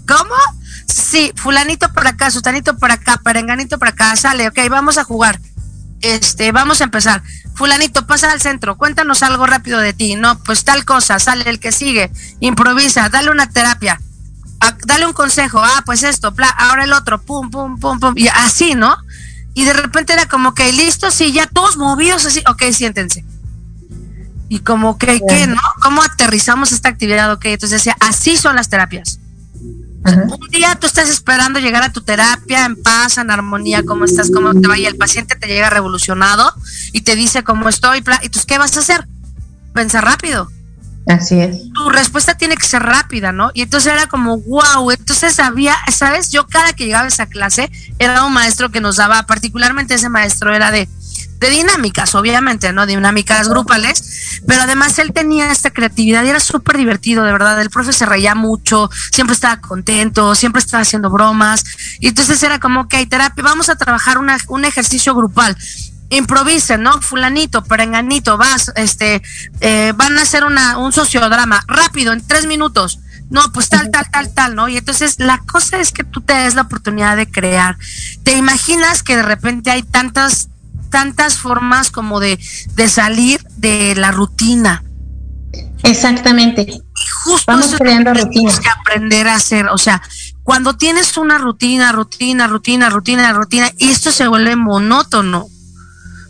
Speaker 6: ¿cómo? Sí, fulanito por acá, sutanito por acá, perenganito por acá, sale, ok, vamos a jugar. Este, vamos a empezar. Fulanito, pasa al centro, cuéntanos algo rápido de ti. No, pues tal cosa, sale el que sigue, improvisa, dale una terapia, dale un consejo, ah, pues esto, ahora el otro, pum, pum, pum, pum, y así, ¿no? Y de repente era como que listo, sí, ya todos movidos así, ok, siéntense y como que, ¿qué, no? ¿Cómo aterrizamos esta actividad? Ok, entonces decía, así son las terapias. Un día tú estás esperando llegar a tu terapia en paz, en armonía, cómo estás, cómo te va, y el paciente te llega revolucionado y te dice cómo estoy, y tú, ¿qué vas a hacer? Pensar rápido.
Speaker 5: Así es.
Speaker 6: Tu respuesta tiene que ser rápida, ¿no? Y entonces era como, wow, entonces había, ¿sabes? Yo cada que llegaba a esa clase era un maestro que nos daba, particularmente ese maestro era de, de dinámicas, obviamente, ¿no? Dinámicas grupales, pero además él tenía esta creatividad y era súper divertido, de verdad. El profe se reía mucho, siempre estaba contento, siempre estaba haciendo bromas. Y entonces era como, ok, terapia, vamos a trabajar un ejercicio grupal improvisen, ¿no? Fulanito, perenganito, vas, este, eh, van a hacer una, un sociodrama rápido, en tres minutos. No, pues tal, tal, tal, tal, ¿no? Y entonces la cosa es que tú te des la oportunidad de crear. ¿Te imaginas que de repente hay tantas tantas formas como de, salir de la rutina.
Speaker 5: Exactamente.
Speaker 6: Y justo Vamos creando rutinas. que aprender a hacer, o sea, cuando tienes una rutina, rutina, rutina, rutina, rutina, y esto se vuelve monótono.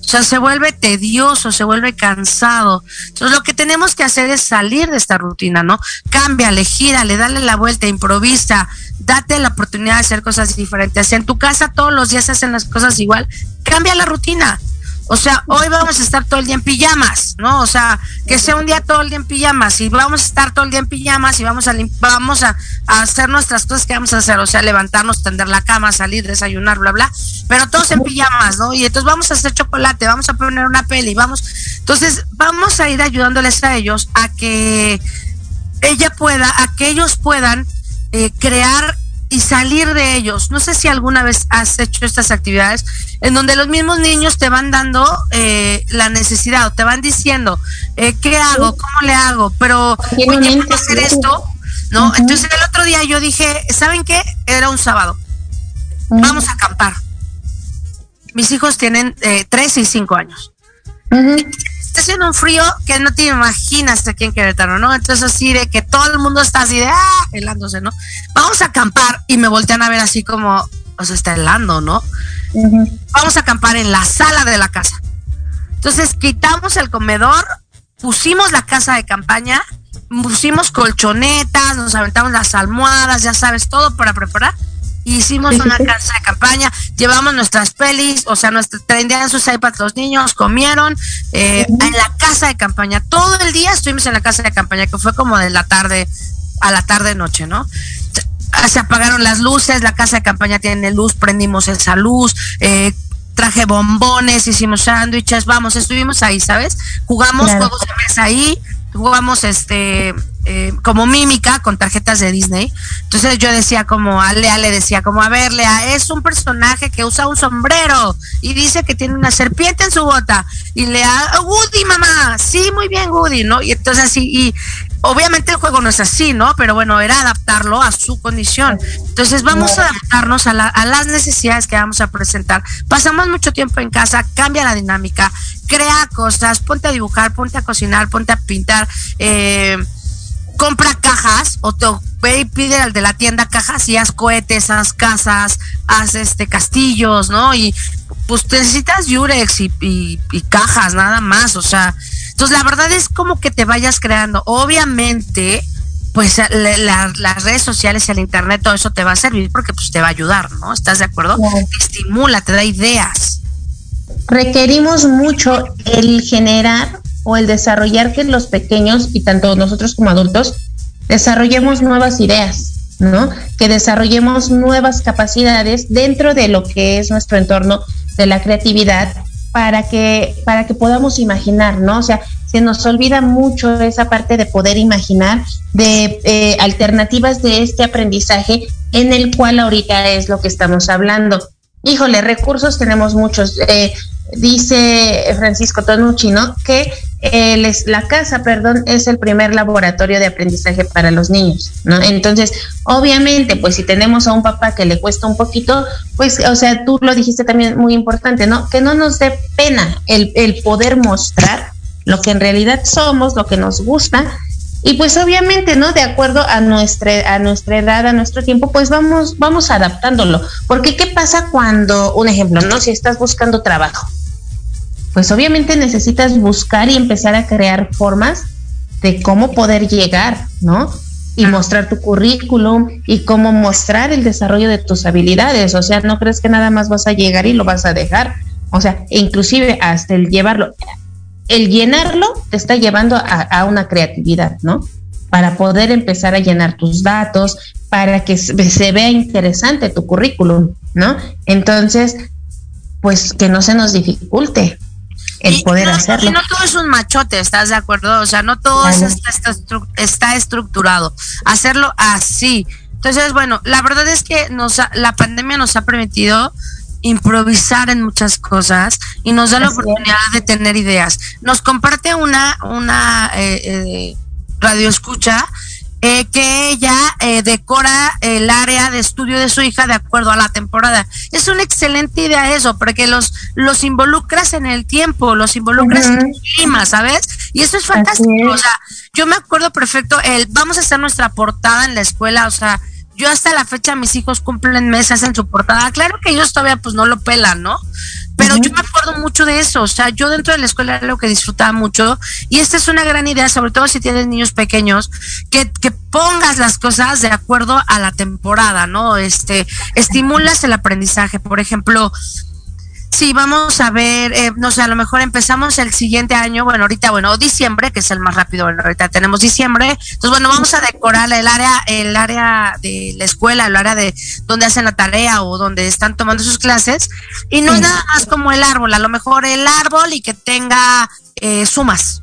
Speaker 6: O sea, se vuelve tedioso, se vuelve cansado. Entonces, lo que tenemos que hacer es salir de esta rutina, ¿no? Cámbiale, gírale, dale la vuelta, improvisa, date la oportunidad de hacer cosas diferentes. Si en tu casa todos los días se hacen las cosas igual, cambia la rutina. O sea, hoy vamos a estar todo el día en pijamas, ¿no? O sea, que sea un día todo el día en pijamas y vamos a estar todo el día en pijamas y vamos a vamos a, hacer nuestras cosas que vamos a hacer, o sea, levantarnos, tender la cama, salir, desayunar, bla, bla, pero todos en pijamas, ¿no? Y entonces vamos a hacer chocolate, vamos a poner una peli, vamos. Entonces, vamos a ir ayudándoles a ellos a que ella pueda, a que ellos puedan eh, crear y salir de ellos. No sé si alguna vez has hecho estas actividades en donde los mismos niños te van dando eh, la necesidad o te van diciendo, eh, ¿qué hago? ¿Cómo le hago? Pero, oye, hacer esto? ¿No? Entonces el otro día yo dije, ¿saben qué? Era un sábado. Vamos a acampar. Mis hijos tienen eh, tres y cinco años. Está haciendo un frío que no te imaginas aquí en Querétaro, ¿no? Entonces así de que todo el mundo está así de, ah, helándose, ¿no? Vamos a acampar y me voltean a ver así como, o sea, está helando, ¿no? Vamos a acampar en la sala de la casa. Entonces quitamos el comedor, pusimos la casa de campaña, pusimos colchonetas, nos aventamos las almohadas, ya sabes, todo para preparar hicimos una casa de campaña, llevamos nuestras pelis, o sea, nuestra, en sus iPads los niños, comieron eh, en la casa de campaña. Todo el día estuvimos en la casa de campaña, que fue como de la tarde a la tarde noche, ¿no? Se apagaron las luces, la casa de campaña tiene luz, prendimos esa luz, eh, traje bombones, hicimos sándwiches, vamos, estuvimos ahí, ¿sabes? Jugamos juegos de mesa ahí, jugamos este eh, como mímica con tarjetas de Disney. Entonces yo decía como, a Lea le decía como, a ver, Lea, es un personaje que usa un sombrero y dice que tiene una serpiente en su bota. Y Lea, oh, Woody, mamá, sí, muy bien, Woody, ¿no? Y entonces así, y obviamente el juego no es así, ¿no? Pero bueno, era adaptarlo a su condición. Entonces vamos a adaptarnos a, a las necesidades que vamos a presentar. Pasamos mucho tiempo en casa, cambia la dinámica, crea cosas, ponte a dibujar, ponte a cocinar, ponte a pintar. Eh, compra cajas o te ve y pide al de la tienda cajas y haz cohetes, haz casas, haz este castillos, ¿no? Y pues necesitas Yurex y, cajas, nada más, o sea, entonces la verdad es como que te vayas creando. Obviamente, pues las redes sociales y el internet, todo eso te va a servir porque pues te va a ayudar, ¿no? ¿Estás de acuerdo? Te estimula, te da ideas.
Speaker 5: Requerimos mucho el generar o el desarrollar que los pequeños y tanto nosotros como adultos desarrollemos nuevas ideas, ¿no? Que desarrollemos nuevas capacidades dentro de lo que es nuestro entorno de la creatividad para que para que podamos imaginar, ¿no? O sea, se nos olvida mucho esa parte de poder imaginar de eh, alternativas de este aprendizaje en el cual ahorita es lo que estamos hablando. Híjole, recursos tenemos muchos. Eh, dice Francisco Tonucci, ¿no? Que la casa, perdón, es el primer laboratorio de aprendizaje para los niños, ¿no? Entonces, obviamente, pues si tenemos a un papá que le cuesta un poquito, pues, o sea, tú lo dijiste también muy importante, ¿no? Que no nos dé pena el, el poder mostrar lo que en realidad somos, lo que nos gusta y pues obviamente, ¿no? De acuerdo a nuestra, a nuestra edad, a nuestro tiempo, pues vamos, vamos adaptándolo. Porque ¿qué pasa cuando, un ejemplo, ¿no? Si estás buscando trabajo, pues obviamente necesitas buscar y empezar a crear formas de cómo poder llegar, ¿no? Y mostrar tu currículum y cómo mostrar el desarrollo de tus habilidades. O sea, no crees que nada más vas a llegar y lo vas a dejar. O sea, inclusive hasta el llevarlo, el llenarlo te está llevando a, a una creatividad, ¿no? Para poder empezar a llenar tus datos, para que se vea interesante tu currículum, ¿no? Entonces, pues que no se nos dificulte el poder hacerlo.
Speaker 6: Y no todo es un machote, ¿estás de acuerdo? O sea, no todo está, estructurado. Hacerlo así. Entonces, bueno, la verdad es que nos la pandemia nos ha permitido improvisar en muchas cosas y nos da la oportunidad de tener ideas. Nos comparte una, una eh, eh, radio escucha eh, que ella eh, decora el área de estudio de su hija de acuerdo a la temporada. Es una excelente idea eso, porque los, los involucras en el tiempo, los involucras en el clima, ¿sabes? Y eso es fantástico. O sea, yo me acuerdo perfecto, el vamos a hacer nuestra portada en la escuela, o sea, yo hasta la fecha mis hijos cumplen mesas en su portada. Claro que ellos todavía pues no lo pelan, ¿no? Pero yo me acuerdo mucho de eso, o sea, yo dentro de la escuela era lo que disfrutaba mucho y esta es una gran idea, sobre todo si tienes niños pequeños, que, que pongas las cosas de acuerdo a la temporada, ¿no? Este, estimulas el aprendizaje, por ejemplo, Sí, vamos a ver, eh, no sé, a lo mejor empezamos el siguiente año, bueno, ahorita, bueno, diciembre, que es el más rápido, bueno, ahorita tenemos diciembre, entonces, bueno, vamos a decorar el área, el área de la escuela, el área de donde hacen la tarea o donde están tomando sus clases, y no es nada más como el árbol, a lo mejor el árbol y que tenga eh, sumas,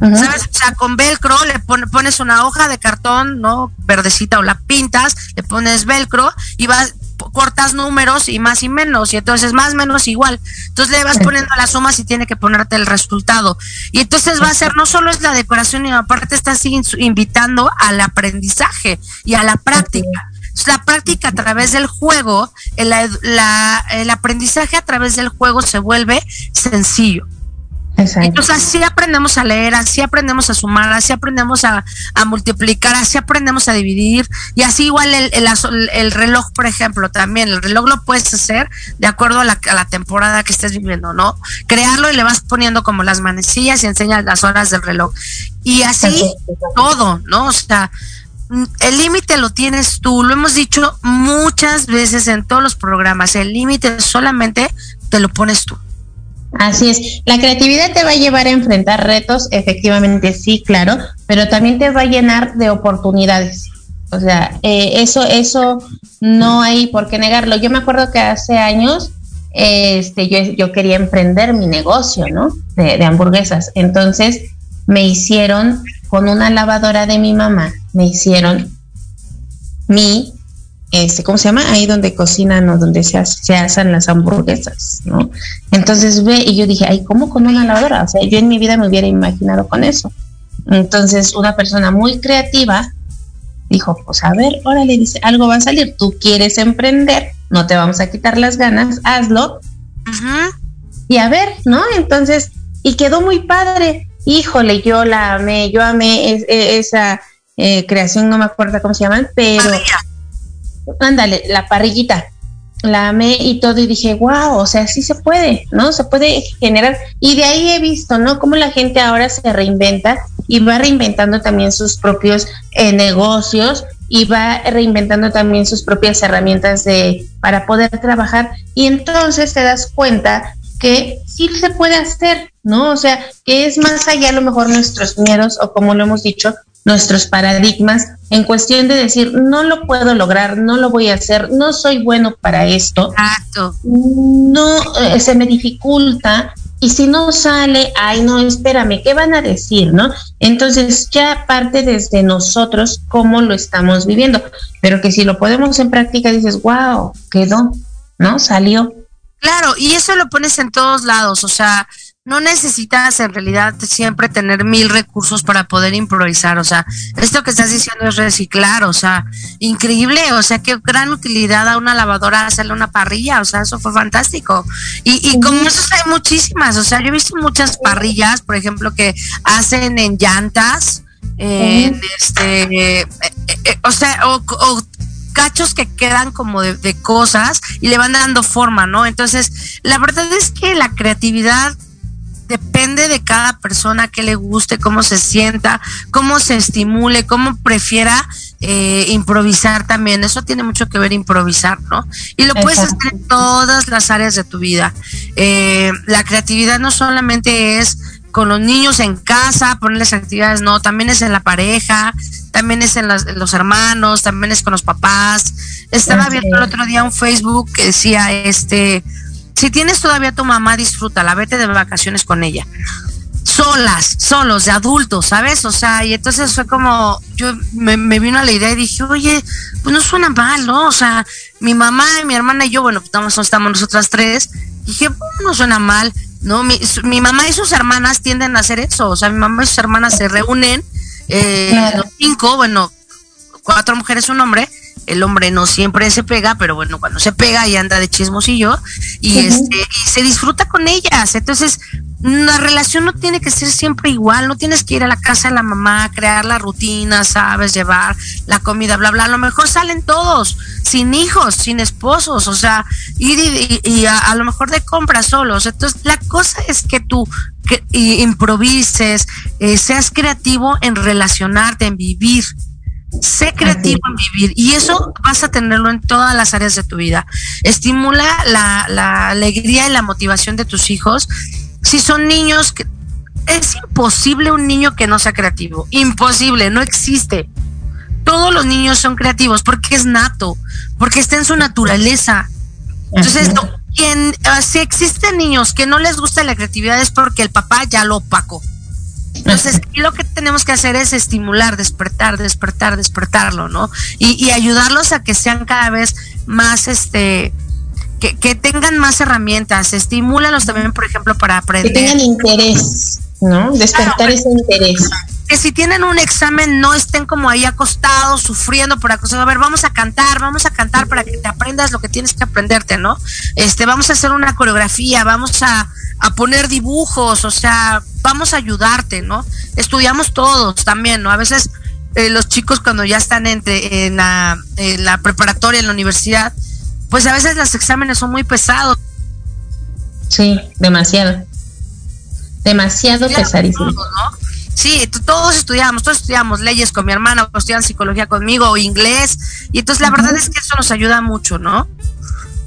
Speaker 6: ¿Sabes? O sea, con velcro le pones una hoja de cartón, ¿no? Verdecita o la pintas, le pones velcro y vas, cortas números y más y menos, y entonces más menos igual. Entonces le vas poniendo las sumas y tiene que ponerte el resultado. Y entonces va a ser, no solo es la decoración, y aparte estás invitando al aprendizaje y a la práctica. La práctica a través del juego, el, el aprendizaje a través del juego se vuelve sencillo. Entonces así aprendemos a leer, así aprendemos a sumar, así aprendemos a, multiplicar, así aprendemos a dividir y así igual el, el, reloj, por ejemplo, también el reloj lo puedes hacer de acuerdo a la, a la, temporada que estés viviendo, ¿no? Crearlo y le vas poniendo como las manecillas y enseñas las horas del reloj. Y así todo, ¿no? O sea, el límite lo tienes tú, lo hemos dicho muchas veces en todos los programas, el límite solamente te lo pones tú.
Speaker 5: Así es, la creatividad te va a llevar a enfrentar retos, efectivamente sí, claro, pero también te va a llenar de oportunidades. O sea, eh, eso, eso no hay por qué negarlo. Yo me acuerdo que hace años este, yo, yo quería emprender mi negocio, ¿no? De, de hamburguesas. Entonces me hicieron con una lavadora de mi mamá, me hicieron mi este, ¿cómo se llama? Ahí donde cocinan o donde se, se hacen las hamburguesas, ¿no? Entonces ve, y yo dije, ay, ¿cómo con una lavadora? O sea, yo en mi vida me hubiera imaginado con eso. Entonces, una persona muy creativa dijo, pues a ver, órale, dice, algo va a salir, tú quieres emprender, no te vamos a quitar las ganas, hazlo. Y a ver, ¿no? Entonces, y quedó muy padre. Híjole, yo la amé, yo amé e, esa eh, creación, no me acuerdo cómo se llaman, pero ándale, la parrillita, la amé y todo y dije, wow, o sea, sí se puede, ¿no? Se puede generar. Y de ahí he visto, ¿no? Cómo la gente ahora se reinventa y va reinventando también sus propios eh, negocios y va reinventando también sus propias herramientas de para poder trabajar y entonces te das cuenta que sí se puede hacer, ¿no? O sea, que es más allá a lo mejor nuestros miedos o como lo hemos dicho, nuestros paradigmas en cuestión de decir, no lo puedo lograr, no lo voy a hacer, no soy bueno para esto.
Speaker 6: Exacto.
Speaker 5: No, eh, se me dificulta. Y si no sale, ay, no, espérame, ¿qué van a decir, no? Entonces ya parte desde nosotros cómo lo estamos viviendo. Pero que si lo podemos en práctica, dices, wow, quedó, ¿no? Salió.
Speaker 6: Claro, y eso lo pones en todos lados, o sea, no necesitas en realidad siempre tener mil recursos para poder improvisar, o sea, esto que estás diciendo es reciclar, o sea, increíble, o sea, qué gran utilidad a una lavadora hacerle una parrilla, o sea, eso fue fantástico. Y, y como eso hay muchísimas, o sea, yo he visto muchas parrillas, por ejemplo, que hacen en llantas, en este, eh, eh, o sea, o, cachos que quedan como de, de, cosas y le van dando forma, ¿no? Entonces, la verdad es que la creatividad depende de cada persona que le guste, cómo se sienta, cómo se estimule, cómo prefiera eh, improvisar también. Eso tiene mucho que ver improvisar, ¿no? Y lo puedes hacer en todas las áreas de tu vida. Eh, la creatividad no solamente es con los niños en casa, ponerles actividades, no, también es en la pareja, también es en, los hermanos, también es con los papás. Estaba viendo el otro día un Facebook que decía, este, si tienes todavía a tu mamá, disfrútala, vete de vacaciones con ella. Solas, solos, de adultos, ¿sabes? O sea, y entonces fue como, yo me, vino a la idea y dije, oye, pues no suena mal, ¿no? O sea, mi mamá, mi hermana y yo, bueno, pues estamos, estamos nosotras tres. dije, pues no suena mal, ¿no? Mi, mi, mamá y sus hermanas tienden a hacer eso, o sea, mi mamá y sus hermanas se reúnen, eh, los cinco, bueno, cuatro mujeres, un hombre, el hombre no siempre se pega, pero bueno, cuando se pega y anda de chismosillo y este y se disfruta con ellas. Entonces, la relación no tiene que ser siempre igual, no tienes que ir a la casa de la mamá, crear la rutina, sabes, llevar la comida, bla, bla. A lo mejor salen todos, sin hijos, sin esposos, o sea, ir y, a, lo mejor de compras solos. Entonces, la cosa es que tú que, improvises, eh, seas creativo en relacionarte, en vivir Sé creativo en vivir y eso vas a tenerlo en todas las áreas de tu vida. Estimula la, alegría y la motivación de tus hijos. Si son niños, que, es imposible un niño que no sea creativo. Imposible, no existe. Todos los niños son creativos porque es nato, porque está en su naturaleza. Entonces, quien, ah, si existen niños que no les gusta la creatividad es porque el papá ya lo opacó. Entonces, lo que tenemos que hacer es estimular, despertar, despertar, despertarlo, ¿no? Y, ayudarlos a que sean cada vez más, este, que, tengan más herramientas, estimúlalos también, por ejemplo, para aprender.
Speaker 5: Que tengan interés, ¿no? Despertar ese interés.
Speaker 6: Que si tienen un examen no estén como ahí acostados, sufriendo por acostado. A ver, vamos a cantar, vamos a cantar para que te aprendas lo que tienes que aprenderte, ¿no? Este, vamos a hacer una coreografía, vamos a, a poner dibujos, o sea, vamos a ayudarte, ¿no? Estudiamos todos también, ¿no? A veces eh, los chicos cuando ya están entre, en, la, en la preparatoria, en la universidad, pues a veces los exámenes son muy pesados.
Speaker 5: Sí, demasiado. Demasiado pesadísimo.
Speaker 6: Sí, todos estudiamos, todos estudiamos leyes con mi hermana, o estudian psicología conmigo, o inglés, y entonces la verdad es que eso nos ayuda mucho, ¿no?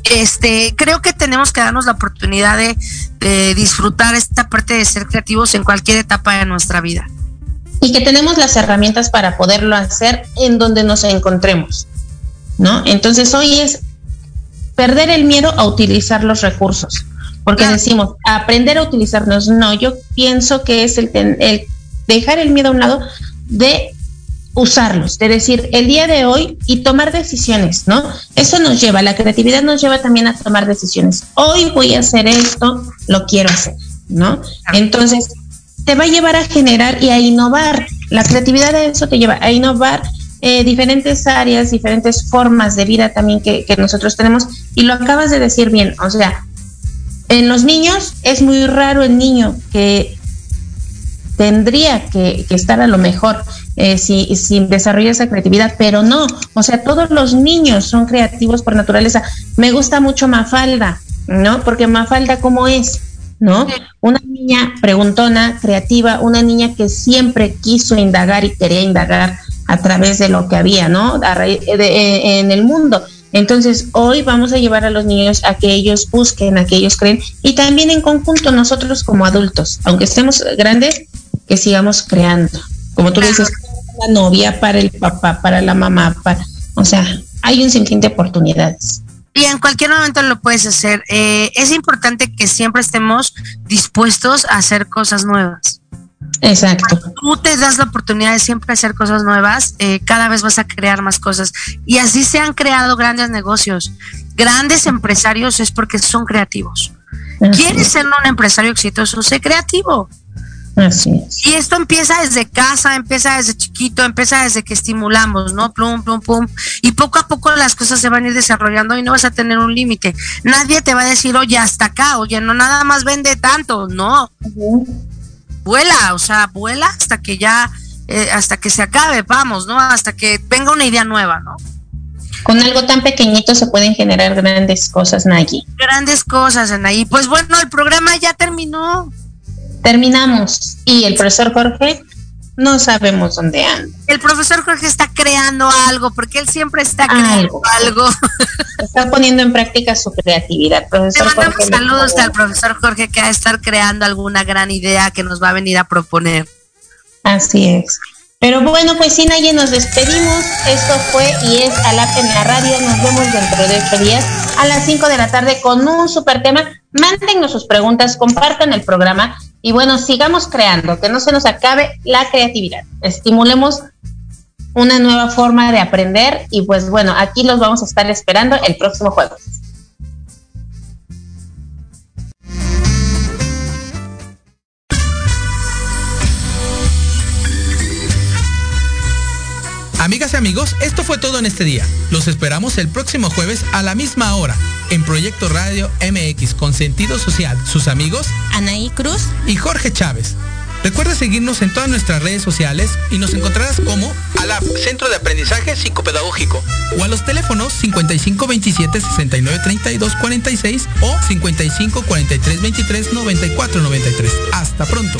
Speaker 6: Este, creo que tenemos que darnos la oportunidad de, de disfrutar esta parte de ser creativos en cualquier etapa de nuestra vida.
Speaker 5: Y que tenemos las herramientas para poderlo hacer en donde nos encontremos, ¿no? Entonces hoy es perder el miedo a utilizar los recursos, porque decimos, aprender a utilizarnos, no, yo pienso que es el, el dejar el miedo a un lado de usarlos, de decir el día de hoy y tomar decisiones, ¿no? Eso nos lleva, la creatividad nos lleva también a tomar decisiones. Hoy voy a hacer esto, lo quiero hacer, ¿no? Entonces, te va a llevar a generar y a innovar. La creatividad de eso te lleva a innovar eh, diferentes áreas, diferentes formas de vida también que, que nosotros tenemos. Y lo acabas de decir bien, o sea, en los niños es muy raro el niño que tendría que, estar a lo mejor eh, si, sin desarrollar esa creatividad, pero no, o sea, todos los niños son creativos por naturaleza. Me gusta mucho Mafalda, ¿no? Porque Mafalda, ¿cómo es? ¿No? Una niña preguntona, creativa, una niña que siempre quiso indagar y quería indagar a través de lo que había, ¿no? en el mundo. Entonces, hoy vamos a llevar a los niños a que ellos busquen, a que ellos creen, y también en conjunto nosotros como adultos, aunque estemos grandes, que sigamos creando. Como tú dices, la novia, para el papá, para la mamá, para, o sea, hay un sinfín de oportunidades.
Speaker 6: Y en cualquier momento lo puedes hacer. Eh, es importante que siempre estemos dispuestos a hacer cosas nuevas.
Speaker 5: Exacto.
Speaker 6: Cuando tú te das la oportunidad de siempre hacer cosas nuevas, eh, cada vez vas a crear más cosas. Y así se han creado grandes negocios. Grandes empresarios es porque son creativos. ¿Quieres ser un empresario exitoso? Sé creativo.
Speaker 5: Así es.
Speaker 6: Y esto empieza desde casa, empieza desde chiquito, empieza desde que estimulamos, ¿no? Plum, plum, plum. Y poco a poco las cosas se van a ir desarrollando y no vas a tener un límite. Nadie te va a decir, oye, hasta acá, oye, no nada más vende tanto, no. Vuela, o sea, vuela hasta que ya, eh, hasta que se acabe, vamos, ¿no? Hasta que venga una idea nueva, ¿no?
Speaker 5: Con algo tan pequeñito se pueden generar grandes cosas, Nagy.
Speaker 6: Grandes cosas, Anaí. Pues bueno, el programa ya terminó
Speaker 5: terminamos y el profesor Jorge no sabemos dónde anda.
Speaker 6: El profesor Jorge está creando algo, porque él siempre está creando algo.
Speaker 5: Está poniendo en práctica su creatividad.
Speaker 6: Profesor Te mandamos saludos al profesor Jorge que va a estar creando alguna gran idea que nos va a venir a proponer.
Speaker 5: Así es. Pero bueno, pues sin nadie nos despedimos. Esto fue y es Alap en la radio. Nos vemos dentro de ocho días a las 5 de la tarde con un super tema. Mándennos sus preguntas, compartan el programa y bueno, sigamos creando, que no se nos acabe la creatividad. Estimulemos una nueva forma de aprender y pues bueno, aquí los vamos a estar esperando el próximo jueves.
Speaker 1: Amigas y amigos, esto fue todo en este día. Los esperamos el próximo jueves a la misma hora en Proyecto Radio MX con sentido social. Sus amigos
Speaker 2: Anaí Cruz
Speaker 1: y Jorge Chávez. Recuerda seguirnos en todas nuestras redes sociales y nos encontrarás como ALAP, Centro de Aprendizaje Psicopedagógico, o a los teléfonos 5527 6932 46 o 55 43 23 94 93. Hasta pronto.